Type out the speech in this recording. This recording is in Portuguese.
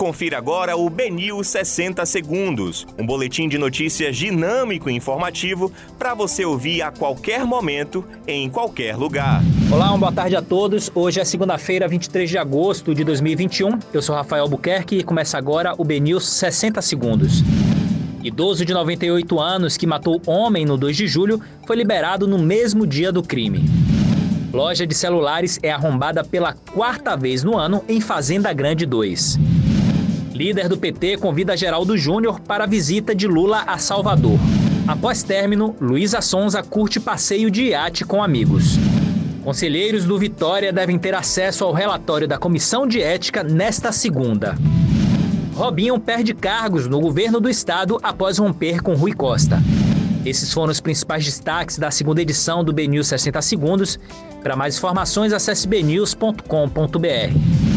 Confira agora o Benil 60 Segundos, um boletim de notícias dinâmico e informativo para você ouvir a qualquer momento, em qualquer lugar. Olá, uma boa tarde a todos. Hoje é segunda-feira, 23 de agosto de 2021. Eu sou Rafael Buquerque e começa agora o Benil 60 Segundos. Idoso de 98 anos que matou homem no 2 de julho foi liberado no mesmo dia do crime. Loja de celulares é arrombada pela quarta vez no ano em Fazenda Grande 2. Líder do PT convida Geraldo Júnior para a visita de Lula a Salvador. Após término, Luísa Sonza curte passeio de iate com amigos. Conselheiros do Vitória devem ter acesso ao relatório da Comissão de Ética nesta segunda. Robinho perde cargos no governo do estado após romper com Rui Costa. Esses foram os principais destaques da segunda edição do BNews 60 Segundos. Para mais informações, acesse bnews.com.br.